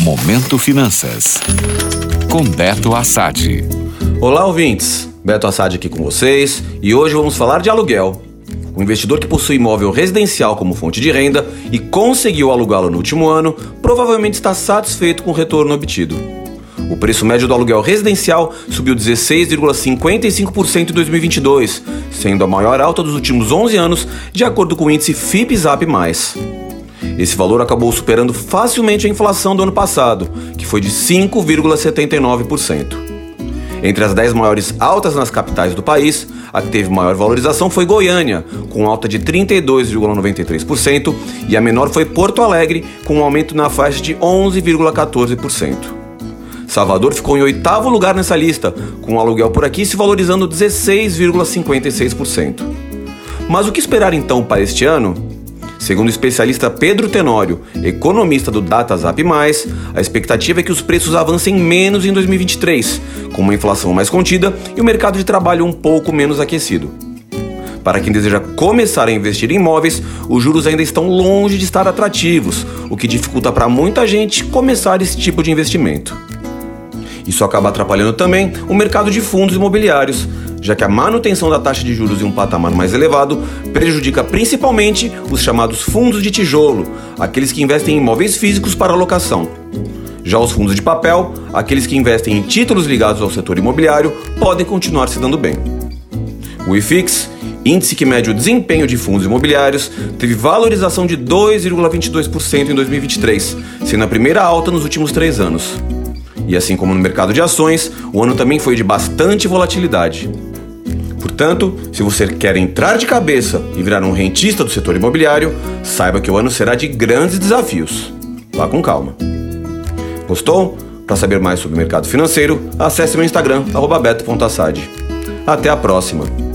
Momento Finanças. Com Beto Assad. Olá, ouvintes. Beto Assad aqui com vocês e hoje vamos falar de aluguel. O investidor que possui imóvel residencial como fonte de renda e conseguiu alugá-lo no último ano provavelmente está satisfeito com o retorno obtido. O preço médio do aluguel residencial subiu 16,55% em 2022, sendo a maior alta dos últimos 11 anos, de acordo com o índice FIPZAP+. Esse valor acabou superando facilmente a inflação do ano passado, que foi de 5,79%. Entre as 10 maiores altas nas capitais do país, a que teve maior valorização foi Goiânia, com alta de 32,93%, e a menor foi Porto Alegre, com um aumento na faixa de 11,14%. Salvador ficou em oitavo lugar nessa lista, com o aluguel por aqui se valorizando 16,56%. Mas o que esperar então para este ano? Segundo o especialista Pedro Tenório, economista do DataZap+, a expectativa é que os preços avancem menos em 2023, com uma inflação mais contida e o mercado de trabalho um pouco menos aquecido. Para quem deseja começar a investir em imóveis, os juros ainda estão longe de estar atrativos, o que dificulta para muita gente começar esse tipo de investimento. Isso acaba atrapalhando também o mercado de fundos imobiliários, já que a manutenção da taxa de juros em um patamar mais elevado prejudica principalmente os chamados fundos de tijolo, aqueles que investem em imóveis físicos para alocação. Já os fundos de papel, aqueles que investem em títulos ligados ao setor imobiliário, podem continuar se dando bem. O IFIX, índice que mede o desempenho de fundos imobiliários, teve valorização de 2,22% em 2023, sendo a primeira alta nos últimos três anos. E assim como no mercado de ações, o ano também foi de bastante volatilidade. Portanto, se você quer entrar de cabeça e virar um rentista do setor imobiliário, saiba que o ano será de grandes desafios. Vá com calma. Gostou? Para saber mais sobre o mercado financeiro, acesse meu Instagram, beto.assad. Até a próxima!